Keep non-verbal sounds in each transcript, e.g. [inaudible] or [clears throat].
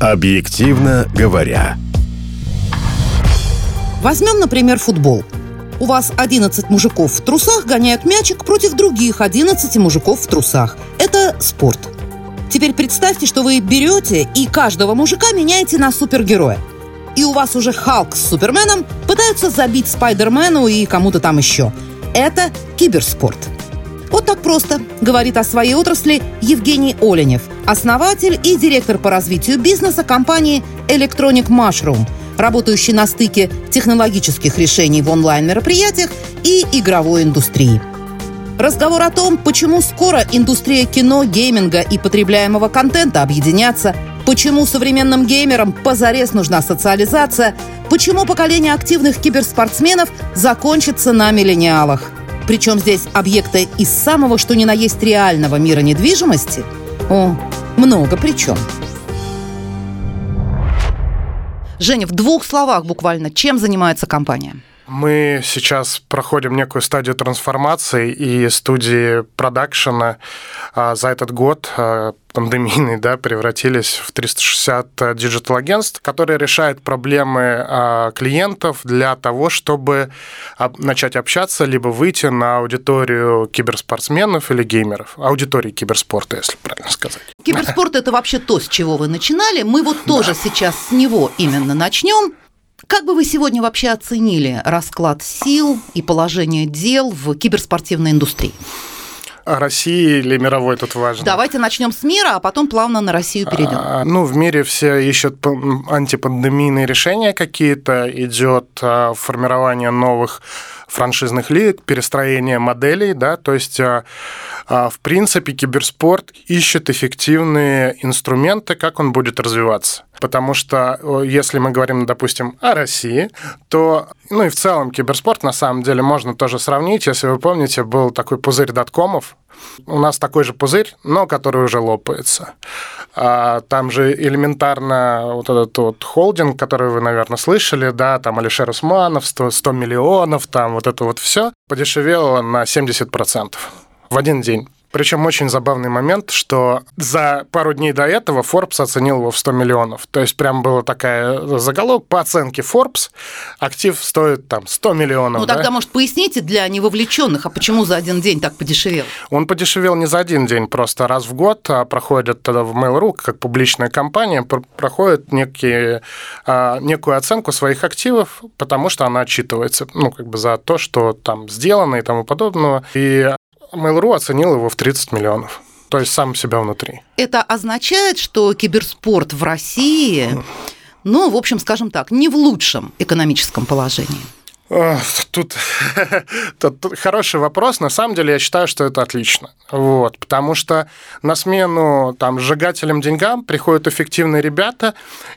Объективно говоря. Возьмем, например, футбол. У вас 11 мужиков в трусах гоняют мячик против других 11 мужиков в трусах. Это спорт. Теперь представьте, что вы берете и каждого мужика меняете на супергероя. И у вас уже Халк с Суперменом пытаются забить Спайдермену и кому-то там еще. Это киберспорт. Вот так просто, говорит о своей отрасли Евгений Оленев, основатель и директор по развитию бизнеса компании Electronic Mushroom, работающий на стыке технологических решений в онлайн-мероприятиях и игровой индустрии. Разговор о том, почему скоро индустрия кино, гейминга и потребляемого контента объединятся, почему современным геймерам позарез нужна социализация, почему поколение активных киберспортсменов закончится на миллениалах. Причем здесь объекты из самого что ни на есть реального мира недвижимости. О, много причем. Женя, в двух словах буквально, чем занимается компания? Мы сейчас проходим некую стадию трансформации, и студии продакшена а, за этот год а, пандемийный, да, превратились в 360 диджитал-агентств, которые решают проблемы а, клиентов для того, чтобы начать общаться, либо выйти на аудиторию киберспортсменов или геймеров, аудитории киберспорта, если правильно сказать. Киберспорт – это вообще то, с чего вы начинали. Мы вот тоже да. сейчас с него именно начнем. Как бы вы сегодня вообще оценили расклад сил и положение дел в киберспортивной индустрии? России или мировой тут важно? Давайте начнем с мира, а потом плавно на Россию перейдем. А, ну, в мире все ищут антипандемийные решения какие-то, идет а, формирование новых франшизных лиг, перестроение моделей, да, то есть а, а, в принципе киберспорт ищет эффективные инструменты, как он будет развиваться. Потому что если мы говорим, допустим, о России, то, ну и в целом киберспорт на самом деле можно тоже сравнить. Если вы помните, был такой пузырь доткомов, у нас такой же пузырь, но который уже лопается. А, там же элементарно вот этот вот холдинг, который вы, наверное, слышали, да, там Алишер Усманов, 100, 100 миллионов, там вот это вот все подешевело на 70% в один день. Причем очень забавный момент, что за пару дней до этого Forbes оценил его в 100 миллионов. То есть прям была такая заголовок по оценке Forbes, актив стоит там 100 миллионов. Ну да? тогда, может, поясните для невовлеченных, а почему за один день так подешевел? Он подешевел не за один день, просто раз в год а проходит тогда в Mail.ru, как публичная компания, проходит некие, а, некую оценку своих активов, потому что она отчитывается ну, как бы за то, что там сделано и тому подобного. И Mail.ru оценил его в 30 миллионов. То есть сам себя внутри. Это означает, что киберспорт в России, ну, в общем, скажем так, не в лучшем экономическом положении. Тут, [laughs] тут хороший вопрос. На самом деле, я считаю, что это отлично. Вот, потому что на смену там сжигателям деньгам приходят эффективные ребята,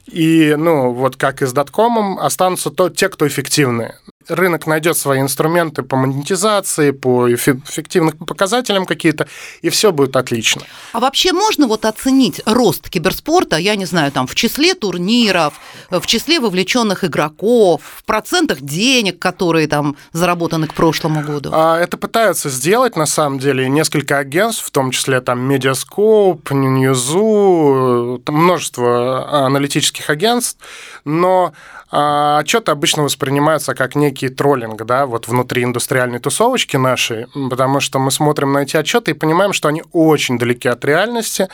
и, ну, вот как и с доткомом, останутся то, те, кто эффективные рынок найдет свои инструменты по монетизации, по эффективным показателям какие-то, и все будет отлично. А вообще можно вот оценить рост киберспорта, я не знаю, там в числе турниров, в числе вовлеченных игроков, в процентах денег, которые там заработаны к прошлому году? А, это пытаются сделать, на самом деле, несколько агентств, в том числе там Mediascope, Newzoo, множество аналитических агентств, но а отчеты обычно воспринимаются как некий троллинг, да, вот внутри индустриальной тусовочки нашей, потому что мы смотрим на эти отчеты и понимаем, что они очень далеки от реальности,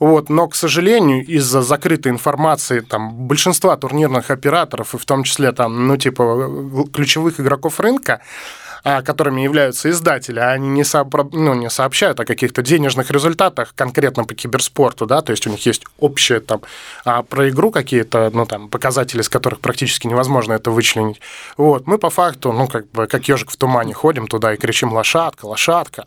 вот, но, к сожалению, из-за закрытой информации там, большинства турнирных операторов, и в том числе там, ну, типа, ключевых игроков рынка, которыми являются издатели, а они не, сообра... ну, не сообщают о каких-то денежных результатах конкретно по киберспорту, да, то есть у них есть общее там а про игру какие-то, ну, там, показатели, из которых практически невозможно это вычленить. Вот, мы по факту, ну, как бы, как ежик в тумане ходим туда и кричим «лошадка, лошадка».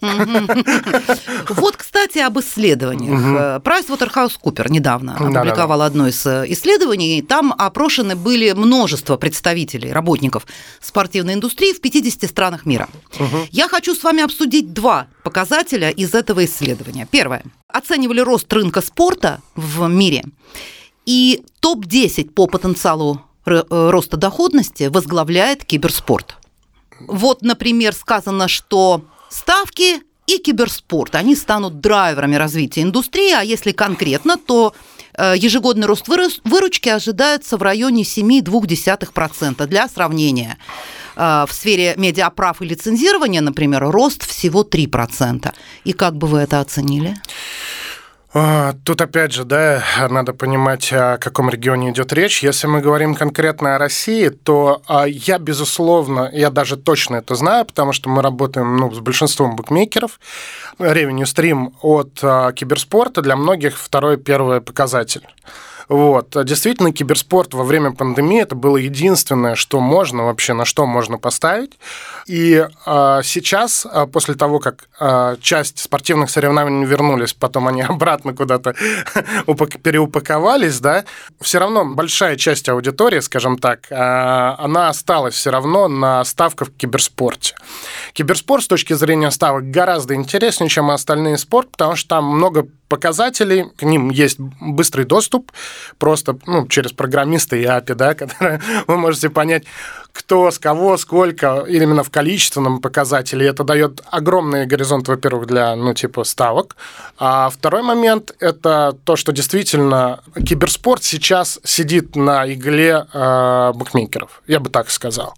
Вот, кстати, об исследованиях. PricewaterhouseCooper недавно опубликовал одно из э, исследований. Там опрошены были множество представителей, работников спортивной индустрии в 50 странах странах мира. Угу. Я хочу с вами обсудить два показателя из этого исследования. Первое. Оценивали рост рынка спорта в мире. И топ-10 по потенциалу э, роста доходности возглавляет киберспорт. Вот, например, сказано, что ставки и киберспорт, они станут драйверами развития индустрии, а если конкретно, то Э, ежегодный рост выручки ожидается в районе 7,2%. Для сравнения, в сфере медиаправ и лицензирования, например, рост всего 3%. И как бы вы это оценили? А, тут опять же, да, надо понимать, о каком регионе идет речь. Если мы говорим конкретно о России, то а, я, безусловно, я даже точно это знаю, потому что мы работаем ну, с большинством букмекеров. Revenue Stream от а, киберспорта для многих второй, первый показатель. Вот. А действительно, киберспорт во время пандемии это было единственное, что можно вообще, на что можно поставить. И а, сейчас, а, после того, как а, часть спортивных соревнований вернулись, потом они [laughs] обратно куда-то [laughs] переупаковались, да, все равно большая часть аудитории, скажем так, а, она осталась все равно на ставках в киберспорте. Киберспорт с точки зрения ставок гораздо интереснее, чем остальные спорт, потому что там много показателей, к ним есть быстрый доступ, просто ну, через программиста и API, да, [laughs] которые вы можете понять, кто с кого, сколько, именно в количественном показателе. Это дает огромный горизонт, во-первых, для, ну, типа, ставок. А второй момент – это то, что действительно киберспорт сейчас сидит на игле э, букмекеров, я бы так сказал.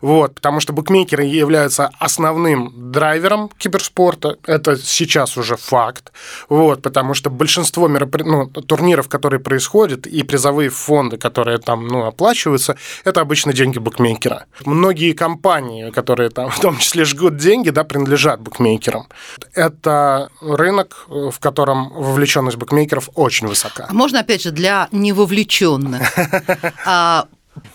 Вот, потому что букмекеры являются основным драйвером киберспорта, это сейчас уже факт, вот, потому что большинство меропри... ну, турниров, которые происходят, и призовые фонды, которые там ну, оплачиваются, это обычно деньги букмекера. Многие компании, которые там в том числе жгут деньги, да, принадлежат букмекерам. Это рынок, в котором вовлеченность букмекеров очень высока. А можно, опять же, для невовлеченных? [laughs] А,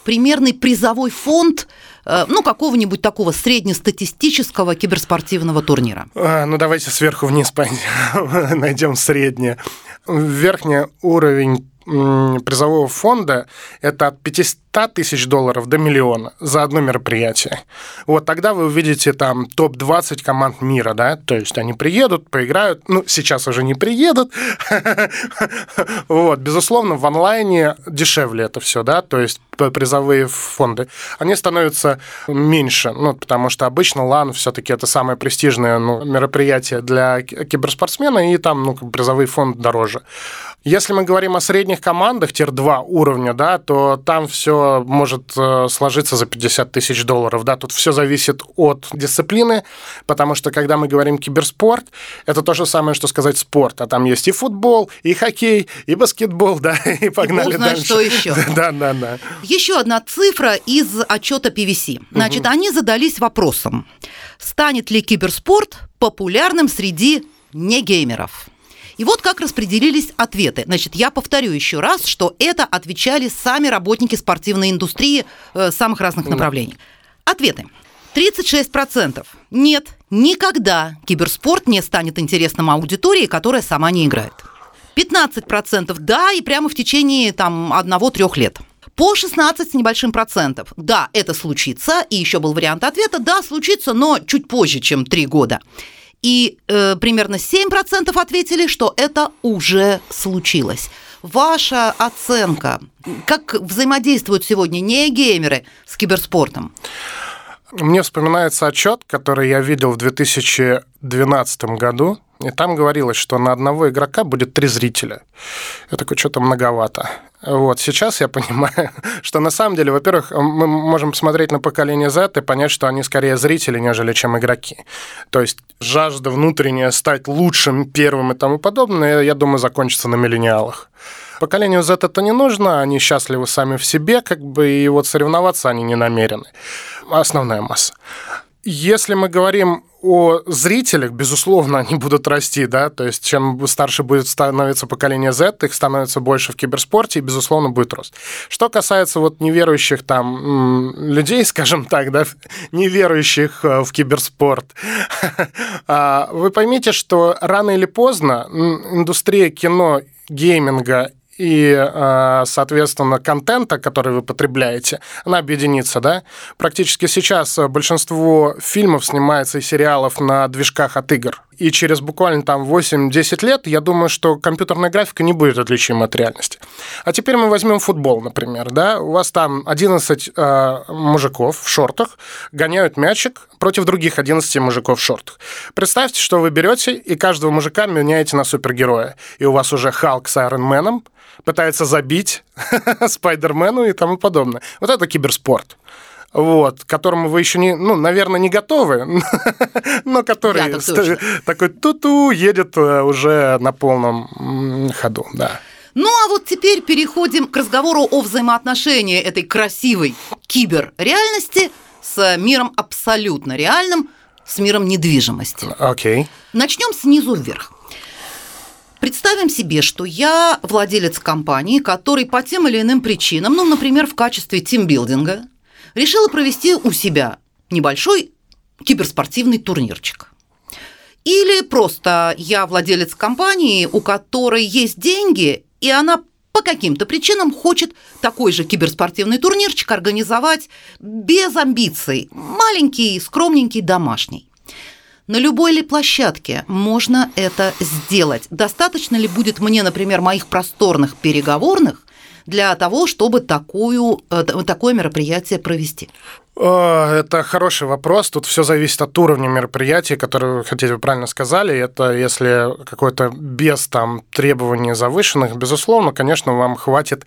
примерный призовой фонд Э, ну, какого-нибудь такого среднестатистического киберспортивного турнира? А, ну, давайте сверху вниз [laughs] найдем среднее. Верхний уровень призового фонда это от 500 тысяч долларов до миллиона за одно мероприятие. Вот тогда вы увидите там топ-20 команд мира, да, то есть они приедут, поиграют, ну, сейчас уже не приедут. [laughs] Вот, безусловно, в онлайне дешевле это все, да, то есть призовые фонды, они становятся меньше, ну, потому что обычно LAN все-таки это самое престижное ну, мероприятие для киберспортсмена, и там ну, призовой фонд дороже. Если мы говорим о средних командах, тир-2 уровня, да, то там все может э, сложиться за 50 тысяч долларов. Да, тут все зависит от дисциплины, потому что когда мы говорим киберспорт, это то же самое, что сказать спорт. А там есть и футбол, и хоккей, и баскетбол, да, [laughs] и погнали и знает, дальше. что еще. [laughs] Да, да, да. Еще одна цифра из отчета PVC. Значит, угу. они задались вопросом, станет ли киберспорт популярным среди не геймеров. И вот как распределились ответы. Значит, я повторю еще раз, что это отвечали сами работники спортивной индустрии э, самых разных направлений. Ответы. 36%. Нет, никогда киберспорт не станет интересным аудитории, которая сама не играет. 15% да, и прямо в течение там одного-трех лет. По 16 с небольшим процентов. Да, это случится. И еще был вариант ответа. Да, случится, но чуть позже, чем 3 года и э, примерно 7% ответили, что это уже случилось. Ваша оценка, как взаимодействуют сегодня не геймеры с киберспортом? Мне вспоминается отчет, который я видел в 2012 году, и там говорилось, что на одного игрока будет три зрителя. Я такой, что-то многовато. Вот, сейчас я [laughs] понимаю, что на самом деле, во-первых, мы можем посмотреть на поколение Z и понять, что они скорее зрители, нежели чем игроки. То есть жажда внутренняя стать лучшим, первым и тому подобное, я думаю, закончится на миллениалах. Поколению Z это не нужно, они счастливы сами в себе, как бы, и вот соревноваться они не намерены. Основная масса. Если мы говорим о зрителях, безусловно, они будут расти, да, то есть чем старше будет становиться поколение Z, их становится больше в киберспорте, и, безусловно, будет рост. Что касается вот неверующих там людей, [laughs] скажем так, да, неверующих э, в киберспорт, [laughs] а, вы поймите, что рано или поздно индустрия кино, гейминга и, а, соответственно, контента, который вы потребляете, она объединится, да? Практически сейчас большинство фильмов снимается и сериалов на движках от игр. И через буквально там 8-10 лет, я думаю, что компьютерная графика не будет отличима от реальности. А теперь мы возьмем футбол, например, да? У вас там 11 э, мужиков в шортах гоняют мячик против других 11 мужиков в шортах. Представьте, что вы берете и каждого мужика меняете на супергероя. И у вас уже Халк с Айронменом, пытается забить [laughs] Спайдермену и тому подобное. Вот это киберспорт вот, к которому вы еще не, ну, наверное, не готовы, [laughs] но который такой ту-ту едет э, уже на полном ходу, да. Ну а вот теперь переходим к разговору о взаимоотношении этой красивой киберреальности с миром абсолютно реальным, с миром недвижимости. Окей. Okay. Начнем снизу вверх. Представим себе, что я владелец компании, который по тем или иным причинам, ну, например, в качестве тимбилдинга, решила провести у себя небольшой киберспортивный турнирчик. Или просто я владелец компании, у которой есть деньги, и она по каким-то причинам хочет такой же киберспортивный турнирчик организовать без амбиций, маленький, скромненький, домашний. На любой ли площадке можно это сделать? Достаточно ли будет мне, например, моих просторных переговорных для того, чтобы такую, э, такое мероприятие провести? Это хороший вопрос. Тут все зависит от уровня мероприятия, которое вы хотите, вы правильно сказали. Это если какое-то без там требований завышенных, безусловно, конечно, вам хватит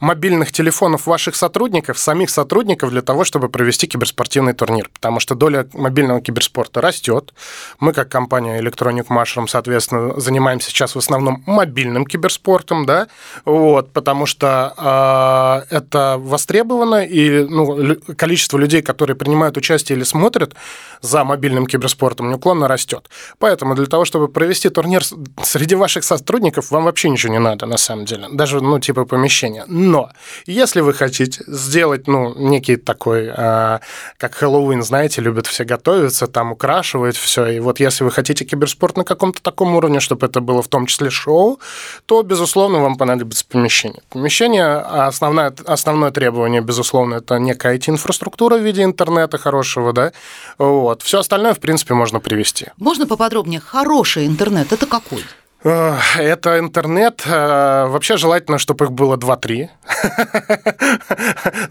мобильных телефонов ваших сотрудников, самих сотрудников для того, чтобы провести киберспортивный турнир, потому что доля мобильного киберспорта растет. Мы, как компания Electronic Mushroom, соответственно, занимаемся сейчас в основном мобильным киберспортом, да, вот, потому что э, это востребовано, и ну, количество людей, которые принимают участие или смотрят за мобильным киберспортом, неуклонно растет. Поэтому для того, чтобы провести турнир среди ваших сотрудников, вам вообще ничего не надо, на самом деле, даже, ну, типа помещения. Но если вы хотите сделать, ну, некий такой, э, как Хэллоуин, знаете, любят все готовиться, там украшивают все, и вот если вы хотите киберспорт на каком-то таком уровне, чтобы это было в том числе шоу, то, безусловно, вам понадобится помещение. Помещение, основное, основное требование, безусловно, это некая IT-инфраструктура в виде интернета хорошего, да, вот. Все остальное, в принципе, можно привести. Можно поподробнее? Хороший интернет – это какой? Это интернет. Э, вообще желательно, чтобы их было 2-3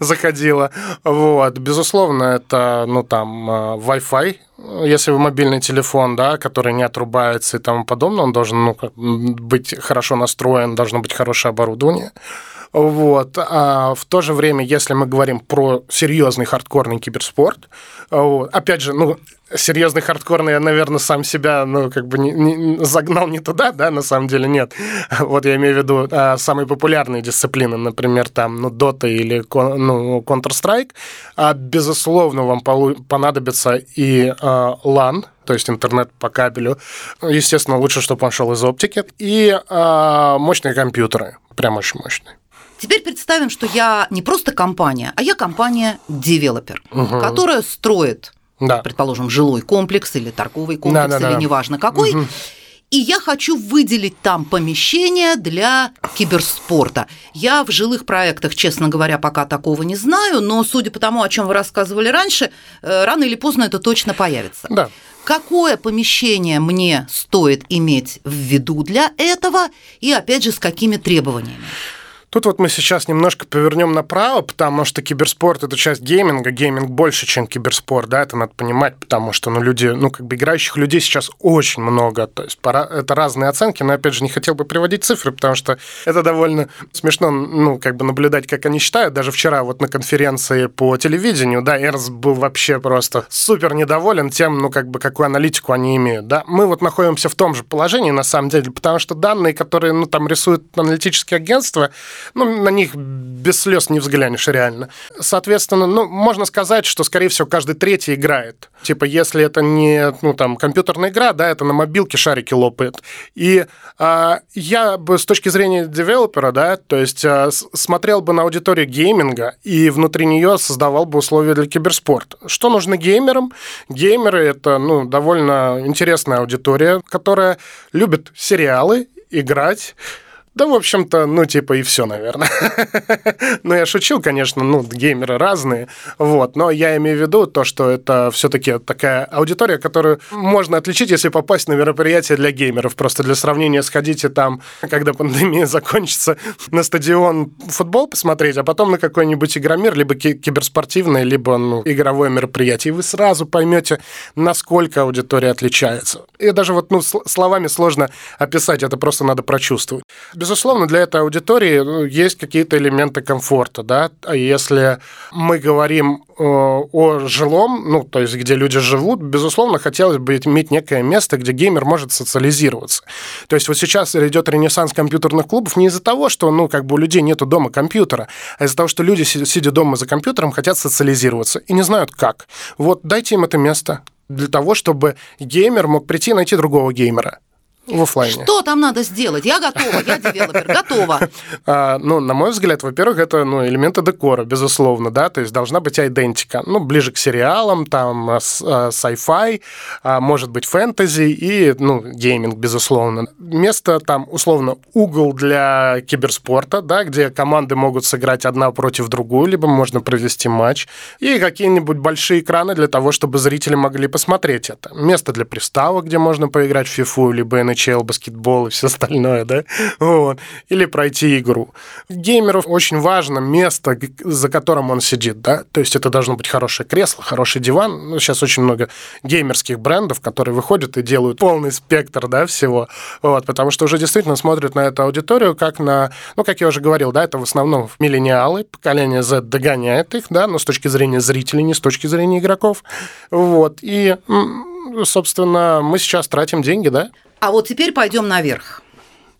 [laughs] заходило. Вот. Безусловно, это, ну, там, э, Wi-Fi, если вы мобильный телефон, да, который не отрубается и тому подобное, он должен ну, быть хорошо настроен, должно быть хорошее оборудование. Вот. А в то же время, если мы говорим про серьезный хардкорный киберспорт, вот, опять же, ну, серьезный хардкорный, я, наверное, сам себя, ну, как бы не, не, загнал не туда, да, на самом деле нет. [laughs] Вот я имею в виду а, самые популярные дисциплины, например, там, ну, Dota или ну, Counter-Strike. А, безусловно, вам понадобится и а, LAN, то есть интернет по кабелю. Естественно, лучше, чтобы он шел из оптики. И а, мощные компьютеры, прям очень мощные. Теперь представим, что я не просто компания, а я компания-девелопер, угу. которая строит, да. предположим, жилой комплекс или торговый комплекс, да, да, или да. неважно какой. Угу. И я хочу выделить там помещение для киберспорта. Я в жилых проектах, честно говоря, пока такого не знаю, но судя по тому, о чем вы рассказывали раньше, э, рано или поздно это точно появится. Да. Какое помещение мне стоит иметь в виду для этого и, опять же, с какими требованиями? Тут вот мы сейчас немножко повернем направо, потому что киберспорт – это часть гейминга. Гейминг больше, чем киберспорт, да, это надо понимать, потому что, ну, люди, ну, как бы играющих людей сейчас очень много, то есть пора, это разные оценки, но, опять же, не хотел бы приводить цифры, потому что это довольно смешно, ну, как бы наблюдать, как они считают. Даже вчера вот на конференции по телевидению, да, Эрс был вообще просто супер недоволен тем, ну, как бы, какую аналитику они имеют, да. Мы вот находимся в том же положении, на самом деле, потому что данные, которые, ну, там рисуют аналитические агентства, ну, на них без слез не взглянешь реально. Соответственно, ну, можно сказать, что, скорее всего, каждый третий играет. Типа, если это не, ну, там, компьютерная игра, да, это на мобилке шарики лопает. И а, я бы с точки зрения девелопера, да, то есть а, смотрел бы на аудиторию гейминга и внутри нее создавал бы условия для киберспорта. Что нужно геймерам? Геймеры — это, ну, довольно интересная аудитория, которая любит сериалы, играть, да, в общем-то, ну, типа, и все, наверное. [laughs] ну, я шучу, конечно, ну, геймеры разные, вот, но я имею в виду то, что это все-таки такая аудитория, которую можно отличить, если попасть на мероприятие для геймеров. Просто для сравнения сходите там, когда пандемия [laughs] закончится, на стадион футбол посмотреть, а потом на какой-нибудь игромир, либо киберспортивное, либо ну, игровое мероприятие, и вы сразу поймете, насколько аудитория отличается. И даже вот ну, словами сложно описать, это просто надо прочувствовать Безусловно, для этой аудитории ну, есть какие-то элементы комфорта, да. А если мы говорим э, о жилом, ну, то есть где люди живут, безусловно, хотелось бы иметь некое место, где геймер может социализироваться. То есть вот сейчас идет ренессанс компьютерных клубов не из-за того, что, ну, как бы у людей нету дома компьютера, а из-за того, что люди, сидя дома за компьютером, хотят социализироваться и не знают как. Вот дайте им это место для того, чтобы геймер мог прийти и найти другого геймера в офлайне. Что там надо сделать? Я готова, я девелопер, готова. [laughs] А, ну, на мой взгляд, во-первых, это ну, элементы декора, безусловно, да, то есть должна быть идентика, ну, ближе к сериалам, там, а, а, sci-fi, а, может быть, фэнтези и, ну, гейминг, безусловно. Место там, условно, угол для киберспорта, да, где команды могут сыграть одна против другую, либо можно провести матч, и какие-нибудь большие экраны для того, чтобы зрители могли посмотреть это. Место для приставок, где можно поиграть в FIFA, либо NHL, NHL, баскетбол и все остальное, да, вот. или пройти игру. Геймеру очень важно место, за которым он сидит, да, то есть это должно быть хорошее кресло, хороший диван. Ну, сейчас очень много геймерских брендов, которые выходят и делают полный спектр, да, всего, вот, потому что уже действительно смотрят на эту аудиторию как на, ну, как я уже говорил, да, это в основном миллениалы, поколение Z догоняет их, да, но с точки зрения зрителей, не с точки зрения игроков, вот, и собственно, мы сейчас тратим деньги, да? А вот теперь пойдем наверх.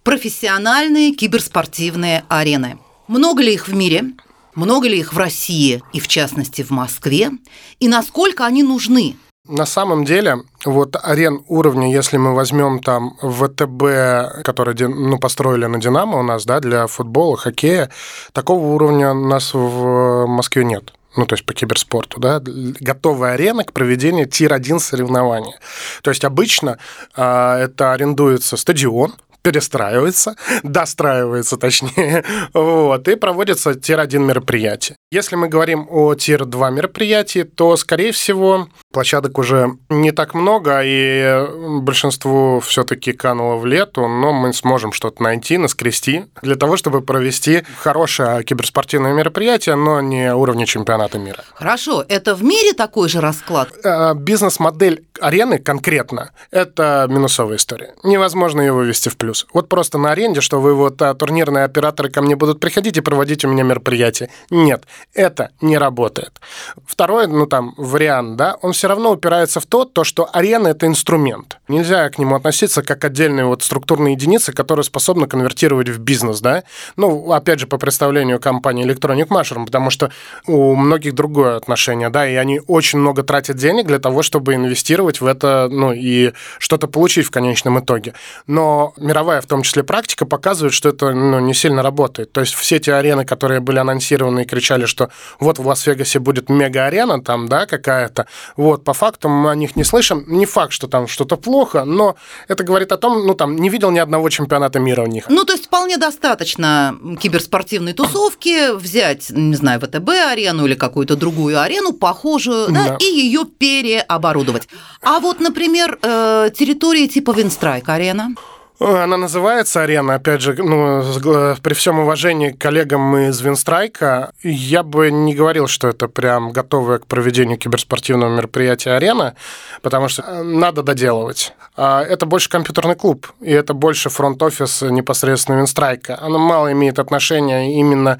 Профессиональные киберспортивные арены. Много ли их в мире? Много ли их в России и, в частности, в Москве? И насколько они нужны? На самом деле, вот арен уровня, если мы возьмем там ВТБ, который ну, построили на Динамо у нас, да, для футбола, хоккея, такого уровня у нас в Москве нет ну, то есть по киберспорту, да, готовая арена к проведению тир-1 соревнования. То есть обычно э, это арендуется стадион, перестраивается, [laughs] достраивается точнее, [laughs] вот, и проводится tier-1 мероприятие. Если мы говорим о tier-2 мероприятии, то, скорее всего, площадок уже не так много, и большинству все-таки кануло в лету, но мы сможем что-то найти, наскрести, для того, чтобы провести хорошее киберспортивное мероприятие, но не уровня чемпионата мира. Хорошо, это в мире такой же расклад? Э, бизнес-модель арены конкретно – это минусовая история. Невозможно ее вывести в плюс плюс. Вот просто на аренде, что вы вот а, турнирные операторы ко мне будут приходить и проводить у меня мероприятие. Нет, это не работает. Второй, ну там, вариант, да, он все равно упирается в то, то, что арена – это инструмент. Нельзя к нему относиться как отдельные вот структурные единицы, которые способны конвертировать в бизнес, да. Ну, опять же, по представлению компании Electronic Mushroom, потому что у многих другое отношение, да, и они очень много тратят денег для того, чтобы инвестировать в это, ну, и что-то получить в конечном итоге. Но мировая, в том числе практика, показывает, что это ну, не сильно работает. То есть все те арены, которые были анонсированы и кричали, что вот в Лас-Вегасе будет мега-арена там, да, какая-то, вот, по факту мы о них не слышим. Не факт, что там что-то плохо, но это говорит о том, ну, там, не видел ни одного чемпионата мира у них. Ну, то есть вполне достаточно киберспортивной тусовки взять, не знаю, ВТБ-арену или какую-то другую арену, похожую, да, да. и ее переоборудовать. А вот, например, э, территории типа Винстрайк-арена. Она называется «Арена». Опять же, ну, при всем уважении к коллегам из Винстрайка, я бы не говорил, что это прям готовая к проведению киберспортивного мероприятия «Арена», потому что э, надо доделывать. А это больше компьютерный клуб, и это больше фронт-офис непосредственно Винстрайка. Она мало имеет отношения именно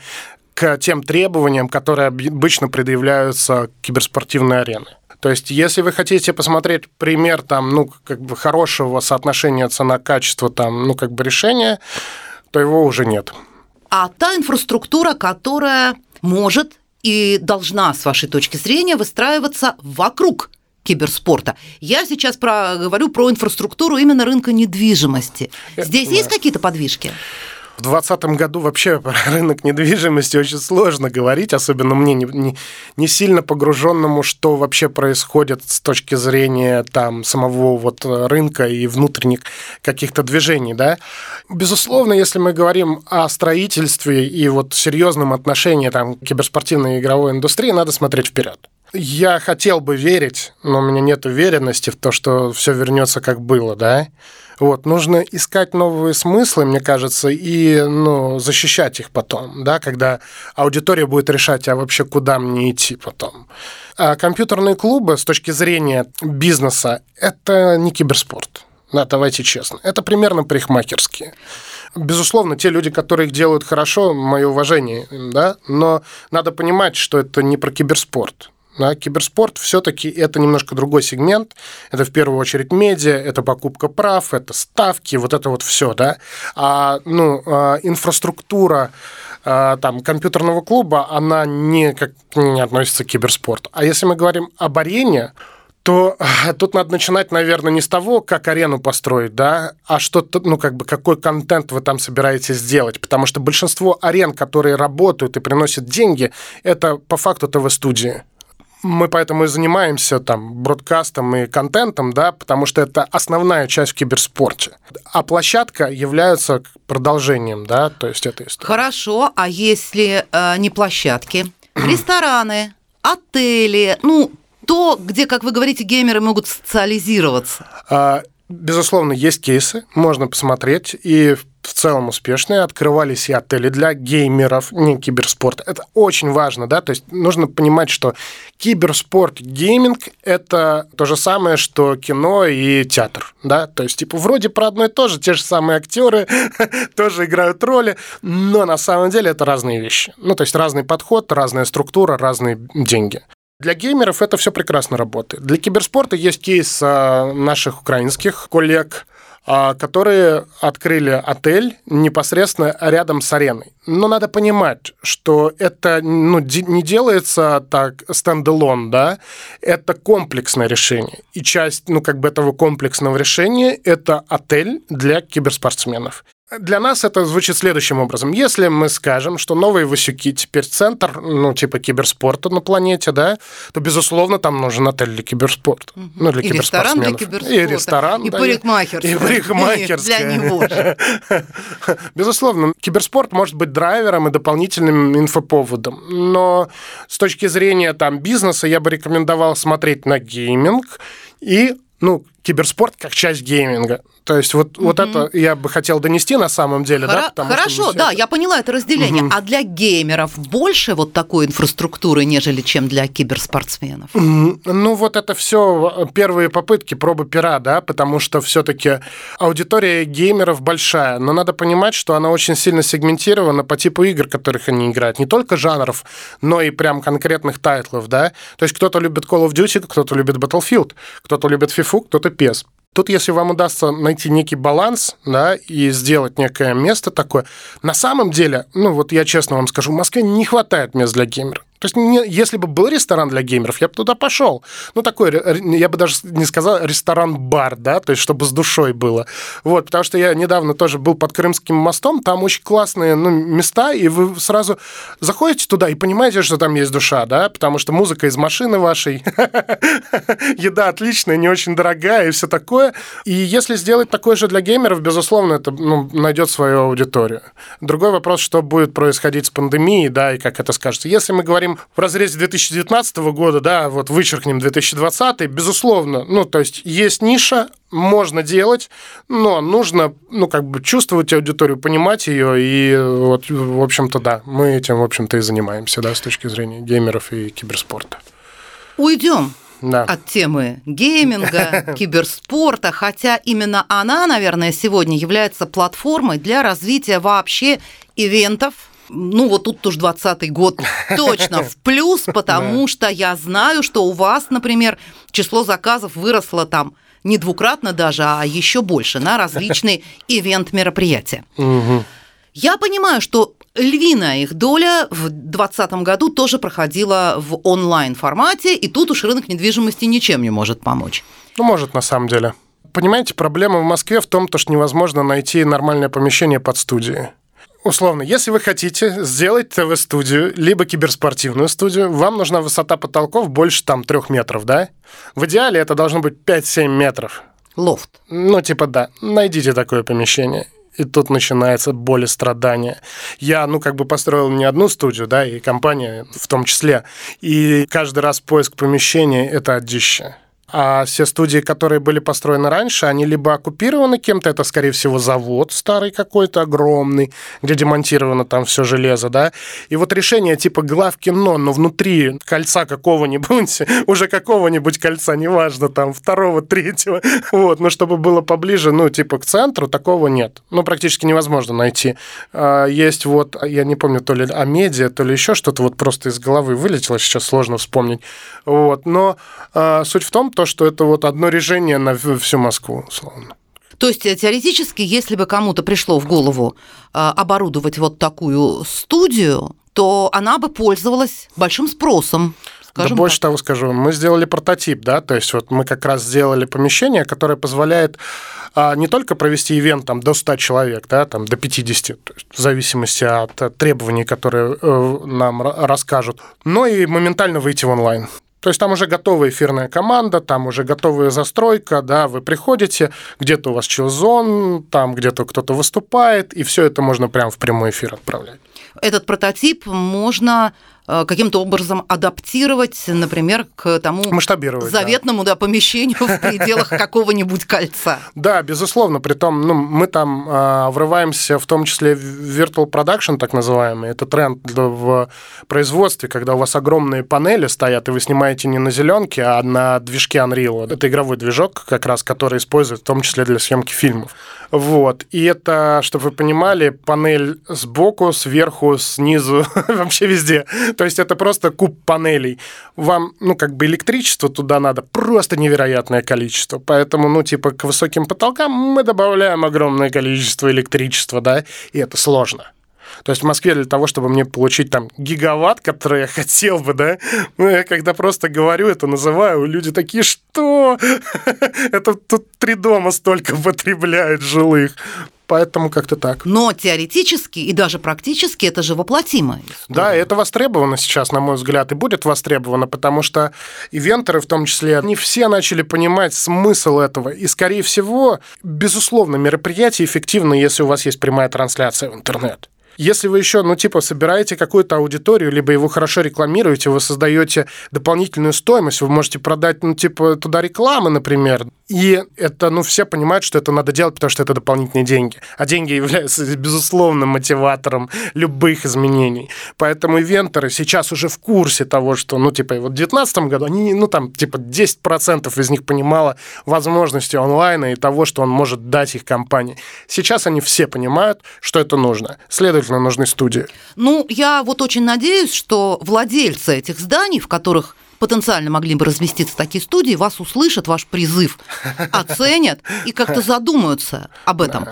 к тем требованиям, которые обычно предъявляются киберспортивной арены. То есть, если вы хотите посмотреть пример там, ну, как бы хорошего соотношения цена-качество там, ну, как бы решения, то его уже нет. А та инфраструктура, которая может и должна, с вашей точки зрения, выстраиваться вокруг киберспорта. Я сейчас про, говорю про инфраструктуру именно рынка недвижимости. Э, Здесь да. есть какие-то подвижки? В 2020 году вообще про [laughs] рынок недвижимости очень сложно говорить, особенно мне, не, не, не сильно погруженному, что вообще происходит с точки зрения там самого вот рынка и внутренних каких-то движений, да. Безусловно, если мы говорим о строительстве и вот серьезном отношении там к киберспортивной игровой индустрии, надо смотреть вперед. Я хотел бы верить, но у меня нет уверенности в то, что все вернется как было, да. Вот, нужно искать новые смыслы, мне кажется, и ну, защищать их потом, да, когда аудитория будет решать, а вообще куда мне идти потом. А компьютерные клубы с точки зрения бизнеса – это не киберспорт. Да, давайте честно. Это примерно парикмахерские. Безусловно, те люди, которые их делают хорошо, мое уважение, да, но надо понимать, что это не про киберспорт. Да, киберспорт все-таки это немножко другой сегмент. Это в первую очередь медиа, это покупка прав, это ставки, вот это вот все, да. А, ну, а, инфраструктура а, там, компьютерного клуба, она никак не относится к киберспорту. А если мы говорим об арене, то тут надо начинать, наверное, не с того, как арену построить, да, а что-то, ну, как бы, какой контент вы там собираетесь сделать. Потому что большинство арен, которые работают и приносят деньги, это по факту ТВ-студии. Мы поэтому и занимаемся там бродкастом и контентом, да, потому что это основная часть в киберспорте. А площадка является продолжением, да, то есть это история. Хорошо, а если э, не площадки, [clears throat] рестораны, отели, ну, то, где, как вы говорите, геймеры могут социализироваться? А, безусловно, есть кейсы, можно посмотреть, и в целом успешные, открывались и отели для геймеров, не киберспорт. Это очень важно, да, то есть нужно понимать, что киберспорт, гейминг – это то же самое, что кино и театр, да, то есть, типа, вроде про одно и то же, те же самые актеры [laughs] тоже играют роли, но на самом деле это разные вещи. Ну, то есть разный подход, разная структура, разные деньги. Для геймеров это все прекрасно работает. Для киберспорта есть кейс а, наших украинских коллег, которые открыли отель непосредственно рядом с ареной. Но надо понимать, что это ну, не делается так стендалон, да, это комплексное решение. И часть, ну, как бы этого комплексного решения – это отель для киберспортсменов. Для нас это звучит следующим образом. Если мы скажем, что Новые Васюки теперь центр, ну, типа киберспорта на планете, да, то, безусловно, там нужен отель для киберспорта. Угу. Ну, для и ресторан для киберспорта. И ресторан, и да, парикмахерская. И парикмахерская. Для него же. [laughs] Безусловно, киберспорт может быть драйвером и дополнительным инфоповодом. Но с точки зрения там бизнеса я бы рекомендовал смотреть на гейминг и ну, киберспорт как часть гейминга. То есть вот, угу. вот это я бы хотел донести на самом деле, Хоро- да? Хорошо, да, это... я поняла это разделение. Угу. А для геймеров больше вот такой инфраструктуры, нежели чем для киберспортсменов? Ну вот это все э, первые попытки, пробы пера, да, потому что все-таки аудитория геймеров большая, но надо понимать, что она очень сильно сегментирована по типу игр, которых они играют. Не только жанров, но и прям конкретных тайтлов, да. То есть кто-то любит Call of Duty, кто-то любит Battlefield, кто-то любит FIFA, кто-то PES. Тут, если вам удастся найти некий баланс, да, и сделать некое место такое, на самом деле, ну вот я честно вам скажу, в Москве не хватает мест для геймеров. То есть, не, если бы был ресторан для геймеров, я бы туда пошел. Ну, такой, я бы даже не сказал ресторан-бар, да, то есть, чтобы с душой было. Вот, потому что я недавно тоже был под Крымским мостом, там очень классные ну, места, и вы сразу заходите туда и понимаете, что там есть душа, да, потому что музыка из машины вашей, [laughs] еда отличная, не очень дорогая и все такое. И если сделать такое же для геймеров, безусловно, это ну, найдет свою аудиторию. Другой вопрос, что будет происходить с пандемией, да, и как это скажется. Если мы говорим говорим в разрезе 2019 года, да, вот вычеркнем 2020, безусловно, ну, то есть есть ниша, можно делать, но нужно, ну, как бы чувствовать аудиторию, понимать ее, и вот, в общем-то, да, мы этим, в общем-то, и занимаемся, да, с точки зрения геймеров и киберспорта. Уйдем да. от темы гейминга, [laughs] киберспорта, хотя именно она, наверное, сегодня является платформой для развития вообще ивентов, ну вот тут уж 20 год [laughs] точно в плюс, потому что я знаю, что у вас, например, число заказов выросло там не двукратно даже, а еще больше на различные [laughs] ивент-мероприятия. Я понимаю, что львиная их доля в 2020 году тоже проходила в онлайн-формате, и тут уж рынок недвижимости ничем не может помочь. Ну, может, на самом деле. Понимаете, проблема в Москве в том, что невозможно найти нормальное помещение под студии условно, если вы хотите сделать ТВ-студию, либо киберспортивную студию, вам нужна высота потолков больше там трех метров, да? В идеале это должно быть 5-7 метров. Лофт. Ну, типа, да. Найдите такое помещение. И тут начинается боль и страдания. Я, ну, как бы построил не одну студию, да, и компания в том числе. И каждый раз поиск помещения – это одище А все студии, которые были построены раньше, они либо оккупированы кем-то, это, скорее всего, завод старый какой-то огромный, где демонтировано там все железо, да. И вот решение типа глав кино, но внутри кольца какого-нибудь, [laughs] уже какого-нибудь кольца, неважно, там второго, третьего, [laughs] вот, но чтобы было поближе, ну, типа к центру, такого нет. Ну, практически невозможно найти. А, есть вот, я не помню, то ли Амедиа, то ли еще что-то вот просто из головы вылетело, сейчас сложно вспомнить. Вот, но а, суть в том, то, что это вот одно решение на всю Москву, условно. То есть э, теоретически, если бы кому-то пришло в голову а, оборудовать вот такую студию, то она бы пользовалась большим спросом. Да больше так. того скажу, мы сделали прототип, да, то есть вот мы как раз сделали помещение, которое позволяет а, не только провести ивент там, до 100 человек, да, там, до 50, то есть, в зависимости от требований, которые э, нам расскажут, но и моментально выйти в онлайн. То есть там уже готовая эфирная команда, там уже готовая застройка, да, вы приходите, где-то у вас чилзон, там где-то кто-то выступает, и все это можно прямо в прямой эфир отправлять. Этот прототип можно каким-то образом адаптировать, например, к тому заветному да. Да, помещению [laughs] в пределах какого-нибудь кольца. Да, безусловно. Притом ну, мы там э, врываемся в том числе в virtual production, так называемый. Это тренд в производстве, когда у вас огромные панели стоят, и вы снимаете не на зеленке, а на движке Unreal. Это игровой движок, как раз, который используют в том числе для съемки фильмов. Вот. И это, чтобы вы понимали, панель сбоку, сверху, снизу, [laughs] вообще везде. [laughs] То есть это просто куб панелей. Вам, ну, как бы электричество туда надо просто невероятное количество. Поэтому, ну, типа, к высоким потолкам мы добавляем огромное количество электричества, да, и это сложно. То есть в Москве для того, чтобы мне получить там гигаватт, который я хотел бы, да, ну, я когда просто говорю это, называю, люди такие, что? [laughs] это тут три дома столько потребляют жилых. Поэтому как-то так. Но теоретически и даже практически это же воплотимо. Да, это востребовано сейчас, на мой взгляд, и будет востребовано, потому что ивентеры в том числе, не все начали понимать смысл этого. И, скорее всего, безусловно, мероприятие эффективно, если у вас есть прямая трансляция в интернет. Если вы еще, ну, типа, собираете какую-то аудиторию, либо его хорошо рекламируете, вы создаете дополнительную стоимость, вы можете продать, ну, типа, туда рекламы, например, и это, ну, все понимают, что это надо делать, потому что это дополнительные деньги. А деньги [laughs] являются безусловным мотиватором любых изменений. Поэтому ивентеры сейчас уже в курсе того, что, ну, типа, вот в 2019 году они, ну, там, типа, 10% из них понимало возможности онлайна и того, что он может дать их компании. Сейчас они все понимают, что это нужно. Следовательно, нужны студии? Ну, я вот очень надеюсь, что владельцы этих зданий, в которых потенциально могли бы разместиться такие студии, вас услышат, ваш призыв [laughs] оценят и как-то задумаются об этом.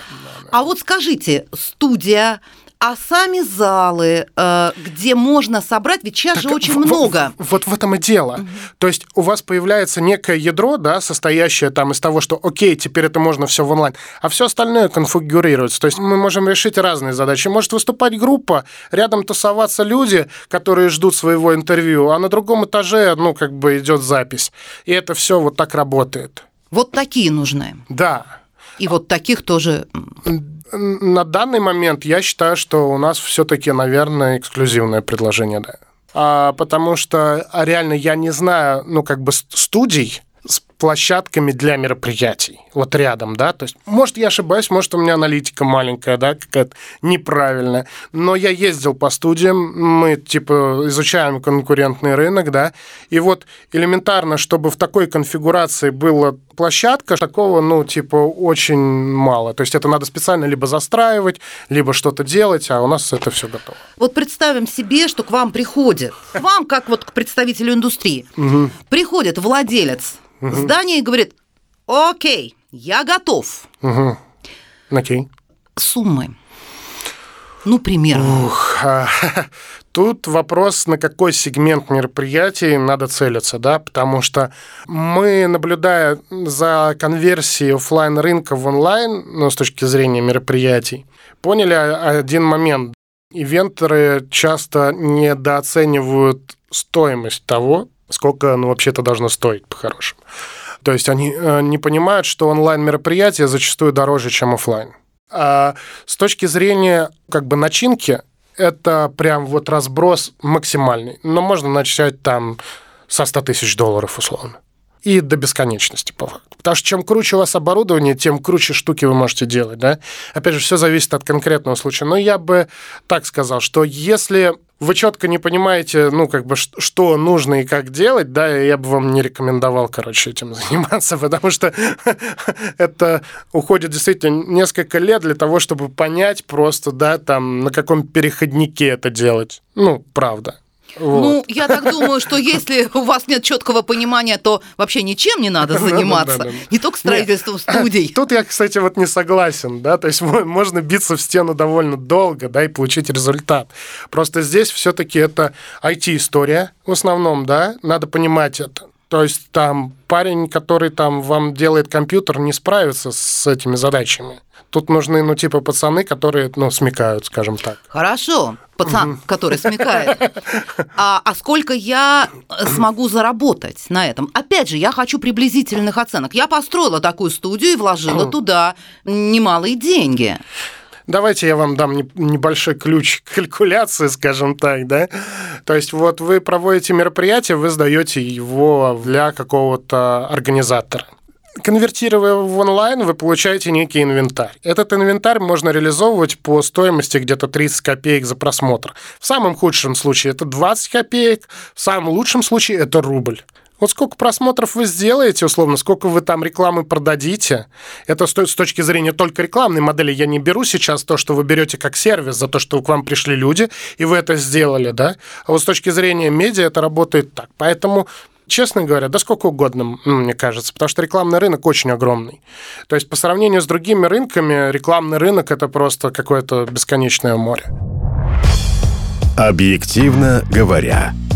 А вот скажите, студия а сами залы, э, где можно собрать, ведь сейчас так же очень в, много. В, вот в этом и дело. Угу. То есть у вас появляется некое ядро, да, состоящее там из того, что окей, теперь это можно все в онлайн, а все остальное конфигурируется. То есть мы можем решить разные задачи. Может выступать группа, рядом тусоваться люди, которые ждут своего интервью, а на другом этаже, ну, как бы идет запись. И это все вот так работает. Вот такие нужны. Да. И вот таких тоже на данный момент я считаю, что у нас все-таки, наверное, эксклюзивное предложение, да. А, потому что а реально я не знаю, ну, как бы студий, с площадками для мероприятий, вот рядом, да, то есть, может, я ошибаюсь, может, у меня аналитика маленькая, да, какая-то неправильная, но я ездил по студиям, мы, типа, изучаем конкурентный рынок, да, и вот элементарно, чтобы в такой конфигурации была площадка, такого, ну, типа, очень мало, то есть это надо специально либо застраивать, либо что-то делать, а у нас это все готово. Вот представим себе, что к вам приходит, к вам, как вот к представителю индустрии, приходит владелец угу. Здание и говорит, окей, я готов. Угу. Окей. Суммы. Ну, примерно. Ух, а, [laughs] тут вопрос, на какой сегмент мероприятий надо целиться, да, потому что мы, наблюдая за конверсией офлайн рынка в онлайн, ну, с точки зрения мероприятий, поняли один момент. Ивентеры часто недооценивают стоимость того, сколько ну, вообще это должно стоить по-хорошему. То есть они э, не понимают, что онлайн-мероприятия зачастую дороже, чем офлайн. А с точки зрения как бы начинки, это прям вот разброс максимальный. Но можно начать там со 100 тысяч долларов условно. И до бесконечности. Потому что чем круче у вас оборудование, тем круче штуки вы можете делать, да? Опять же, все зависит от конкретного случая. Но я бы так сказал, что если вы четко не понимаете, ну, как бы, что нужно и как делать, да, я бы вам не рекомендовал, короче, этим [laughs] заниматься, потому что [laughs] это уходит действительно несколько лет для того, чтобы понять просто, да, там, на каком переходнике это делать. Ну, правда. Вот. Ну, я так думаю, что если у вас нет четкого понимания, то вообще ничем не надо [laughs] заниматься. Не только строительством [laughs] студий. Тут я, кстати, вот не согласен, да, то есть [laughs] можно биться в стену довольно долго, да, и получить результат. Просто здесь все-таки это IT-история в основном, да, надо понимать это. То есть там парень, который там вам делает компьютер, не справится с этими задачами. Тут нужны, ну, типа, пацаны, которые, ну, смекают, скажем так. Хорошо, пацан, угу. который смекает. [laughs] А, а сколько я смогу заработать на этом? Опять же, я хочу приблизительных оценок. Я построила такую студию и вложила туда немалые деньги. Давайте я вам дам небольшой ключ к калькуляции, скажем так, да. То есть вот вы проводите мероприятие, вы сдаете его для какого-то организатора. Конвертируя в онлайн, вы получаете некий инвентарь. Этот инвентарь можно реализовывать по стоимости где-то 30 копеек за просмотр. В самом худшем случае это 20 копеек, в самом лучшем случае это рубль. Вот сколько просмотров вы сделаете, условно, сколько вы там рекламы продадите, это с точки зрения только рекламной модели. Я не беру сейчас то, что вы берете как сервис за то, что к вам пришли люди, и вы это сделали, да? А вот с точки зрения медиа это работает так. Поэтому честно говоря, да сколько угодно, мне кажется, потому что рекламный рынок очень огромный. То есть по сравнению с другими рынками, рекламный рынок – это просто какое-то бесконечное море. Объективно говоря –